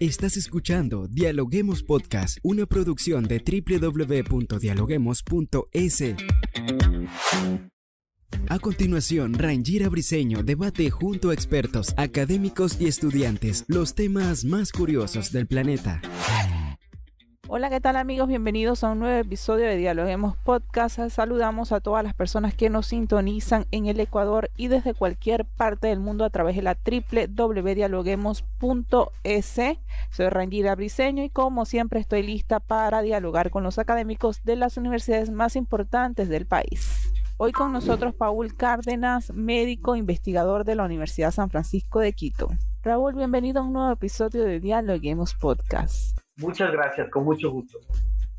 Estás escuchando Dialoguemos Podcast, una producción de www.dialoguemos.es. A continuación, Rangira Briseño debate junto a expertos, académicos y estudiantes los temas más curiosos del planeta. Hola, ¿qué tal amigos? Bienvenidos a un nuevo episodio de Dialoguemos Podcast. Saludamos a todas las personas que nos sintonizan en el Ecuador y desde cualquier parte del mundo a través de la www.dialoguemos.es. Soy Rangira Briseño y como siempre estoy lista para dialogar con los académicos de las universidades más importantes del país. Hoy con nosotros Paul Cárdenas, médico investigador de la Universidad San Francisco de Quito. Raúl, bienvenido a un nuevo episodio de Dialoguemos Podcast. Muchas gracias, con mucho gusto.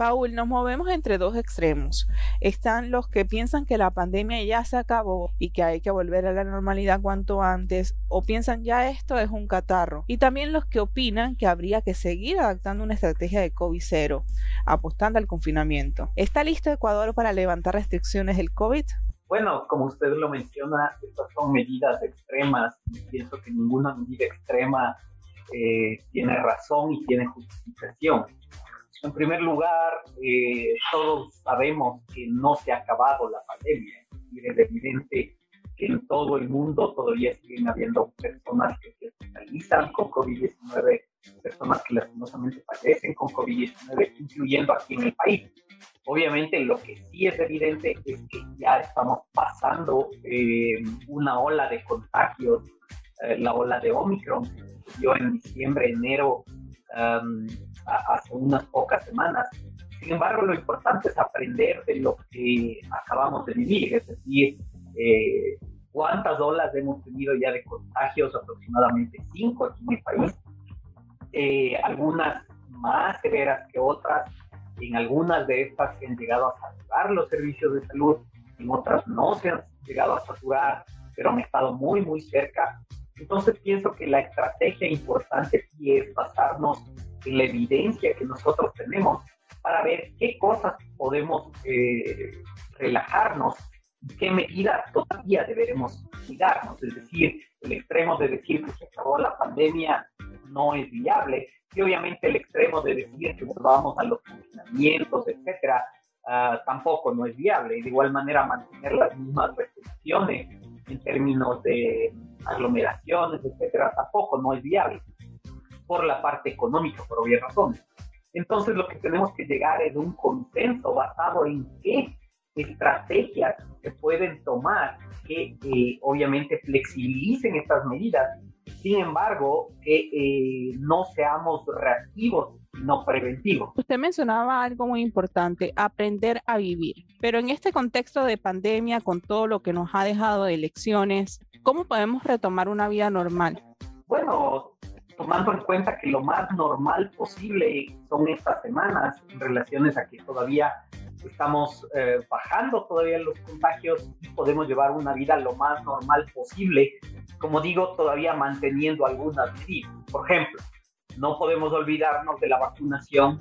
Paul, nos movemos entre dos extremos. Están los que piensan que la pandemia ya se acabó y que hay que volver a la normalidad cuanto antes, o piensan ya esto es un catarro. Y también los que opinan que habría que seguir adaptando una estrategia de COVID-0, apostando al confinamiento. ¿Está listo Ecuador para levantar restricciones del COVID? Bueno, como usted lo menciona, estas son medidas extremas. Pienso que ninguna medida extrema eh, tiene razón y tiene justificación. En primer lugar, eh, todos sabemos que no se ha acabado la pandemia. Es evidente que en todo el mundo todavía siguen habiendo personas que se hospitalizan con COVID-19, personas que lastimosamente padecen con COVID-19, incluyendo aquí en el país. Obviamente lo que sí es evidente es que ya estamos pasando eh, una ola de contagios, la ola de Omicron, yo en diciembre, enero, hace unas pocas semanas. Sin embargo, lo importante es aprender de lo que acabamos de vivir, es decir, eh, cuántas olas hemos tenido ya de contagios, aproximadamente cinco aquí en el país, eh, algunas más severas que otras, en algunas de estas se han llegado a saturar los servicios de salud, en otras no se han llegado a saturar, pero han estado muy, muy cerca entonces pienso que la estrategia importante aquí es basarnos en la evidencia que nosotros tenemos para ver qué cosas podemos eh, relajarnos y qué medidas todavía deberemos cuidarnos. Es decir, el extremo de decir que se acabó la pandemia no es viable y obviamente el extremo de decir que volvamos a los confinamientos, etcétera, ah, tampoco no es viable. De igual manera mantener las mismas restricciones en términos de aglomeraciones, etcétera, tampoco no es viable por la parte económica, por obvias razones. Entonces lo que tenemos que llegar es un consenso basado en qué estrategias se pueden tomar que eh, obviamente flexibilicen estas medidas, sin embargo, que eh, no seamos reactivos no preventivo. Usted mencionaba algo muy importante, aprender a vivir. Pero en este contexto de pandemia, con todo lo que nos ha dejado de elecciones, ¿cómo podemos retomar una vida normal? Bueno, tomando en cuenta que lo más normal posible son estas semanas en relaciones a que todavía estamos eh, bajando todavía los contagios y podemos llevar una vida lo más normal posible, como digo, todavía manteniendo algunas medidas. Por ejemplo, no podemos olvidarnos de la vacunación.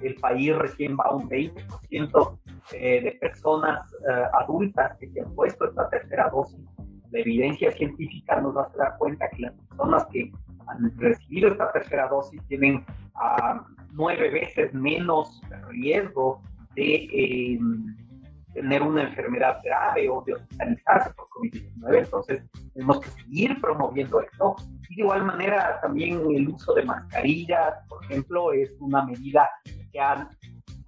El país recién va a un 20% eh, de personas eh, adultas que se han puesto esta tercera dosis. La evidencia científica nos a dar cuenta que las personas que han recibido esta tercera dosis tienen a nueve veces menos riesgo de eh, tener una enfermedad grave o de hospitalizarse por COVID-19. Entonces, tenemos que seguir promoviendo esto. Y de igual manera, también el uso de mascarillas, por ejemplo, es una medida que a,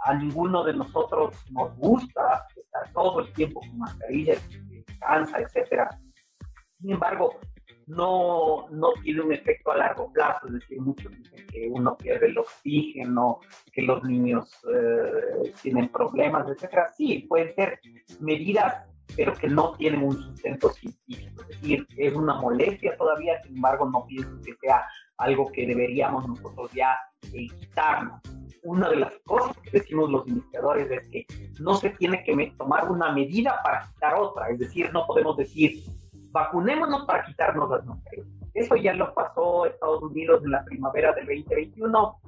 a ninguno de nosotros nos gusta estar todo el tiempo con mascarillas, cansa, etcétera. Sin embargo, no, no tiene un efecto a largo plazo, es decir, muchos dicen que uno pierde el oxígeno, que los niños eh, tienen problemas, etcétera. Sí, pueden ser medidas, pero que no tienen un sustento científico, es decir, es una molestia todavía, sin embargo, no pienso que sea algo que deberíamos nosotros ya quitarnos. Una de las cosas que decimos los indicadores es que no se tiene que tomar una medida para quitar otra, es decir, no podemos decir vacunémonos para quitarnos las mascarillas. Eso ya lo pasó Estados Unidos en la primavera del 2021.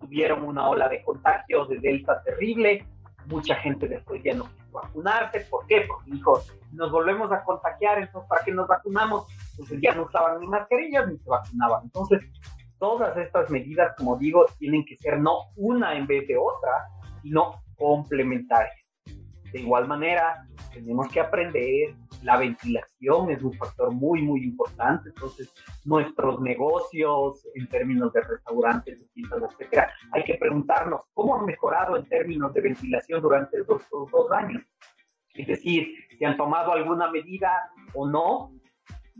Tuvieron una ola de contagios de Delta terrible. Mucha gente después ya no quiso vacunarse. ¿Por qué? Porque dijo, nos volvemos a contagiar, entonces ¿para qué nos vacunamos? Entonces ya no usaban ni mascarillas ni se vacunaban. Entonces, todas estas medidas, como digo, tienen que ser no una en vez de otra, sino complementarias. De igual manera, tenemos que aprender, la ventilación es un factor muy, muy importante, entonces nuestros negocios en términos de restaurantes, etcétera, hay que preguntarnos cómo han mejorado en términos de ventilación durante estos dos años. Es decir, si han tomado alguna medida o no,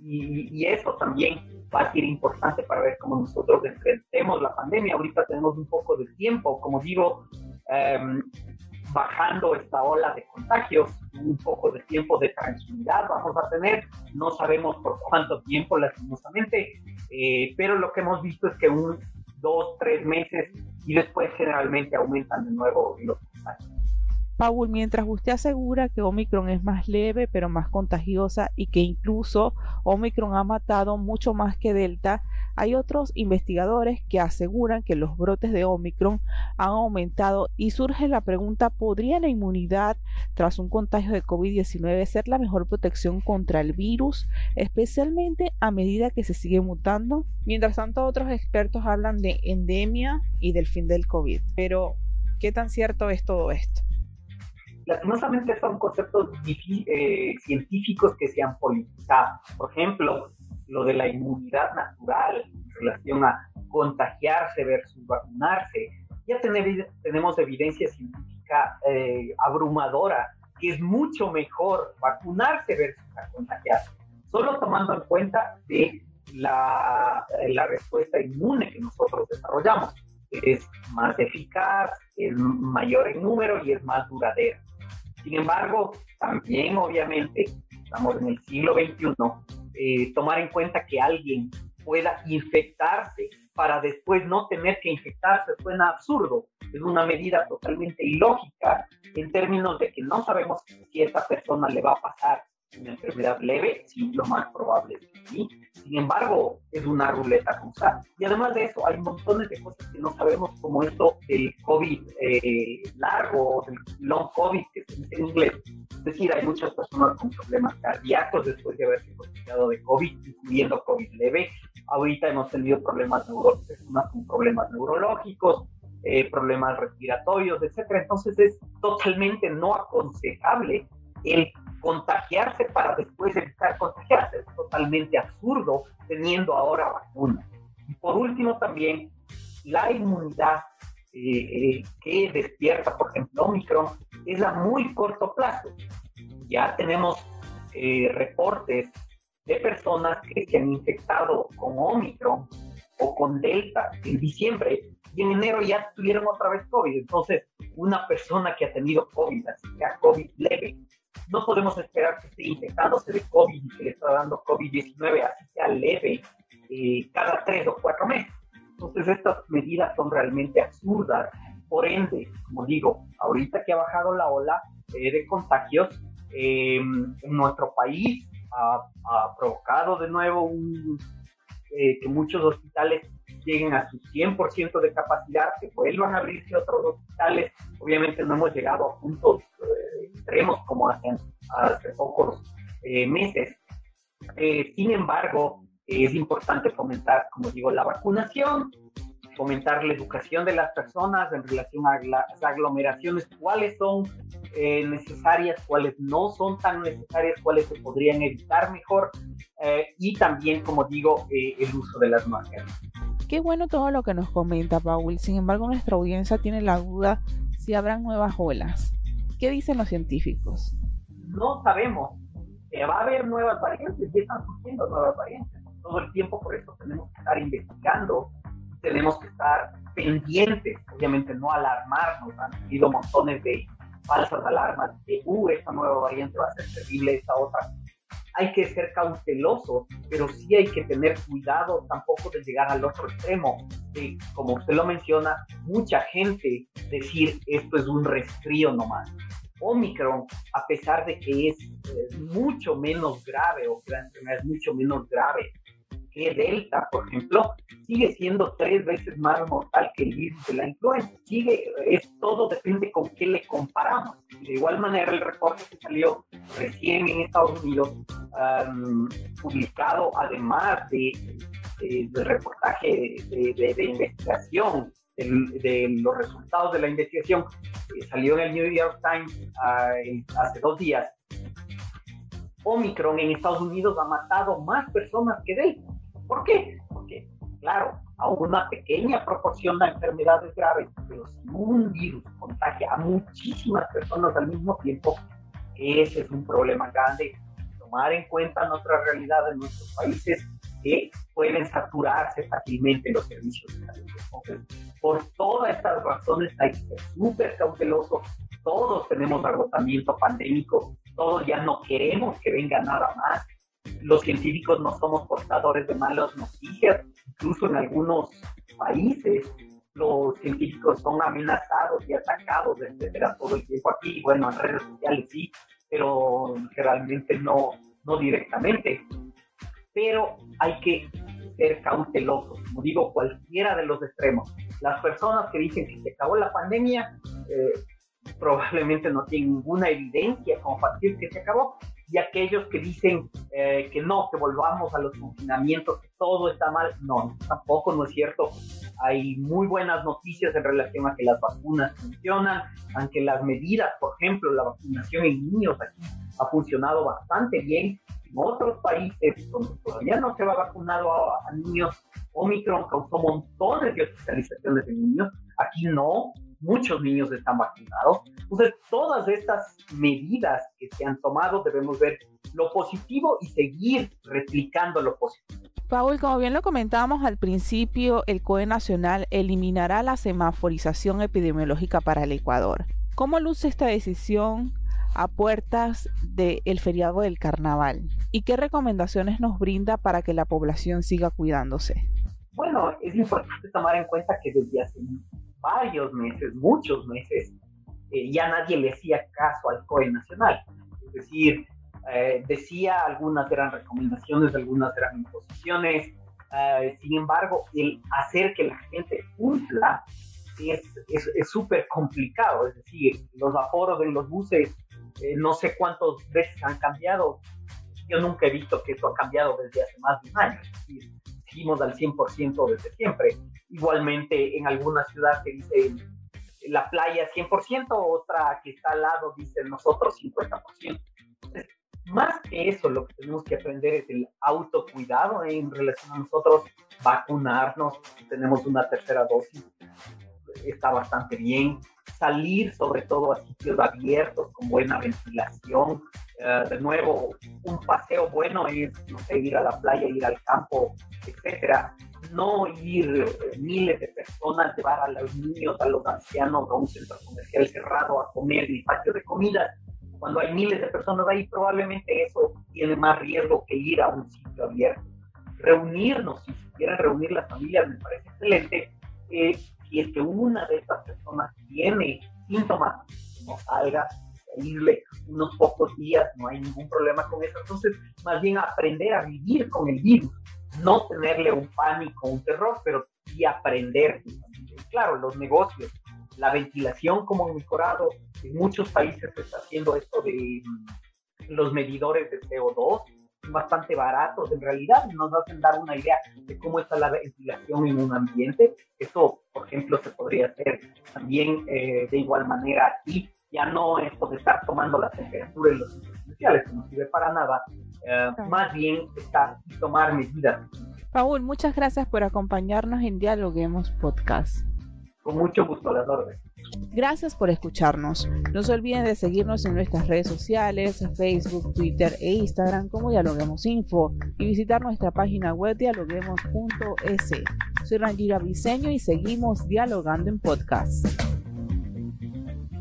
y, eso también va a ser importante para ver cómo nosotros enfrentemos la pandemia. Ahorita tenemos un poco de tiempo, como digo, em, bajando esta ola de contagios, un poco de tiempo de tranquilidad vamos a tener, no sabemos por cuánto tiempo lastimosamente, eh, pero lo que hemos visto es que un, dos, tres meses y después generalmente aumentan de nuevo los contagios. Paul, mientras usted asegura que Omicron es más leve pero más contagiosa y que incluso Omicron ha matado mucho más que Delta, hay otros investigadores que aseguran que los brotes de Omicron han aumentado y surge la pregunta, ¿podría la inmunidad tras un contagio de COVID-19 ser la mejor protección contra el virus, especialmente a medida que se sigue mutando? Mientras tanto, otros expertos hablan de endemia y del fin del COVID. Pero, ¿qué tan cierto es todo esto? Lastimosamente son conceptos eh, científicos que se han politizado. Por ejemplo, lo de la inmunidad natural en relación a contagiarse versus vacunarse. Ya tenemos evidencia científica eh, abrumadora que es mucho mejor vacunarse versus contagiarse, solo tomando en cuenta la, la respuesta inmune que nosotros desarrollamos. Es más eficaz, es mayor en número y es más duradera. Sin embargo, también obviamente estamos en el siglo XXI, eh, tomar en cuenta que alguien pueda infectarse para después no tener que infectarse suena absurdo. Es una medida totalmente ilógica en términos de que no sabemos si a esta persona le va a pasar una enfermedad leve, sí, lo más probable es que sí. Sin embargo, es una ruleta rusa. Y además de eso, hay montones de cosas que no sabemos, como esto del COVID eh, largo, del long COVID, que se dice en inglés. Es decir, hay muchas personas con problemas cardíacos después de haberse contagiado de COVID, incluyendo COVID leve. Ahorita hemos tenido problemas personas con problemas neurológicos, eh, problemas respiratorios, etcétera. Entonces es totalmente no aconsejable el contagiarse para después evitar contagiarse. Es totalmente absurdo teniendo ahora vacuna. Y por último también, la inmunidad eh, eh, que despierta, por ejemplo, Omicron, es a muy corto plazo. Ya tenemos eh, reportes de personas que se han infectado con Omicron o con Delta en diciembre y en enero ya tuvieron otra vez COVID. Entonces, una persona que ha tenido COVID, así sea COVID leve, no podemos esperar que esté infectándose de COVID y que le está dando COVID-19, así sea leve, eh, cada tres o cuatro meses. Entonces, estas medidas son realmente absurdas. Por ende, como digo, ahorita que ha bajado la ola eh, de contagios, em, en nuestro país ha, provocado de nuevo un, eh, que muchos hospitales lleguen a su 100% de capacidad, que vuelvan a abrirse otros hospitales. Obviamente no hemos llegado a puntos extremos como hace, hace pocos eh, meses. Eh, sin embargo, es importante fomentar, como digo, la vacunación, fomentar la educación de las personas en relación a las aglomeraciones, cuáles son eh, necesarias, cuáles no son tan necesarias, cuáles se podrían evitar mejor y también, como digo, el uso de las máscaras. Qué bueno todo lo que nos comenta Paul, sin embargo nuestra audiencia tiene la duda si habrán nuevas olas. ¿Qué dicen los científicos? No sabemos. va a haber nuevas variantes, y están surgiendo nuevas variantes. Todo el tiempo, por eso tenemos que estar investigando, tenemos que estar pendientes, obviamente no alarmarnos. Han habido montones de falsas alarmas de, uh, esta nueva variante va a ser terrible, esta otra hay que ser cauteloso, pero sí hay que tener cuidado tampoco de llegar al otro extremo. De, como usted lo menciona, mucha gente decir esto es un resfrío nomás. Omicron, a pesar de que es eh, mucho menos grave o que la enfermedad es mucho menos grave que Delta, por ejemplo, sigue siendo tres veces más mortal que el virus de la influenza. Sigue, es todo depende con qué le comparamos. De igual manera, el reporte que salió recién en Estados Unidos, publicado además de del reportaje de, investigación, de, los resultados de la investigación, salió en el New York Times hace dos días. Omicron en Estados Unidos ha matado más personas que Delta. ¿Por qué? Porque, claro, a una pequeña proporción de enfermedades graves, pero si un virus contagia a muchísimas personas al mismo tiempo, ese es un problema grande. Tomar en cuenta nuestra realidad en nuestros países que pueden saturarse fácilmente los servicios de salud. por todas estas razones hay que ser súper cauteloso. Todos tenemos agotamiento pandémico, todos ya no queremos que venga nada más. Los científicos no somos portadores de malas noticias, incluso en algunos países los científicos son amenazados y atacados, etcétera, todo el tiempo aquí. Bueno, en redes sociales sí, pero realmente no, no directamente. Pero hay que ser cautelosos, como digo, cualquiera de los extremos. Las personas que dicen que se acabó la pandemia eh, probablemente no tienen ninguna evidencia como para decir que se acabó, y aquellos que dicen eh, que no, que volvamos a los confinamientos, que todo está mal, no, tampoco no es cierto. Hay muy buenas noticias en relación a que las vacunas funcionan, aunque las medidas, por ejemplo, la vacunación en niños aquí ha funcionado bastante bien. En otros países donde todavía no se va vacunado a, a niños, Omicron causó montones de hospitalizaciones de niños. Aquí no, muchos niños están vacunados. Entonces, todas estas medidas que se han tomado debemos ver lo positivo y seguir replicando lo positivo. Paul, como bien lo comentábamos al principio, el COE Nacional eliminará la semaforización epidemiológica para el Ecuador. ¿Cómo luce esta decisión a puertas del feriado del carnaval? ¿Y qué recomendaciones nos brinda para que la población siga cuidándose? Bueno, es importante tomar en cuenta que desde hace varios meses, muchos meses, eh, ya nadie le hacía caso al COE nacional. Es decir, eh, decía algunas eran recomendaciones, algunas eran imposiciones. Eh, sin embargo, el hacer que la gente cumpla es súper complicado. Es decir, los aforos en los buses, no sé cuántas veces han cambiado. Yo nunca he visto que eso ha cambiado desde hace más de un año. Es decir, seguimos al 100% desde siempre. Igualmente en alguna ciudad que dice la playa 100%, otra que está al lado dice nosotros 50%. más que eso, lo que tenemos que aprender es el autocuidado en relación a nosotros, vacunarnos, tenemos una tercera dosis, está bastante bien, salir sobre todo a sitios abiertos con buena ventilación. Eh, de nuevo, un paseo bueno es, no sé, ir a la playa, ir al campo, etcétera no ir eh, miles de personas, llevar a los niños, a los ancianos a un centro comercial cerrado a comer en el patio de comida. Cuando hay miles de personas ahí, probablemente eso tiene más riesgo que ir a un sitio abierto. Reunirnos, si quieren reunir las familias, me parece excelente. Eh, si es que una de estas personas tiene síntomas, no salga, irle unos pocos días, no hay ningún problema con eso. Entonces, más bien aprender a vivir con el virus no tenerle un pánico, un terror, pero sí aprender. Claro, los negocios, la ventilación como han mejorado, en muchos países se está haciendo esto de mm, los medidores de CO2, bastante baratos en realidad, nos hacen dar una idea de cómo está la ventilación en un ambiente. Eso, por ejemplo, se podría hacer también eh, de igual manera aquí. Ya no esto de estar tomando la temperatura en los comerciales, que no sirve para nada, eh, más bien estar y tomar medidas. Paul, muchas gracias por acompañarnos en Dialoguemos Podcast. Con mucho gusto, las órdenes. Gracias por escucharnos. No se olviden de seguirnos en nuestras redes sociales, Facebook, Twitter e Instagram como Dialoguemos Info y visitar nuestra página web dialoguemos.es. Soy Rangira Briseño y seguimos dialogando en podcast.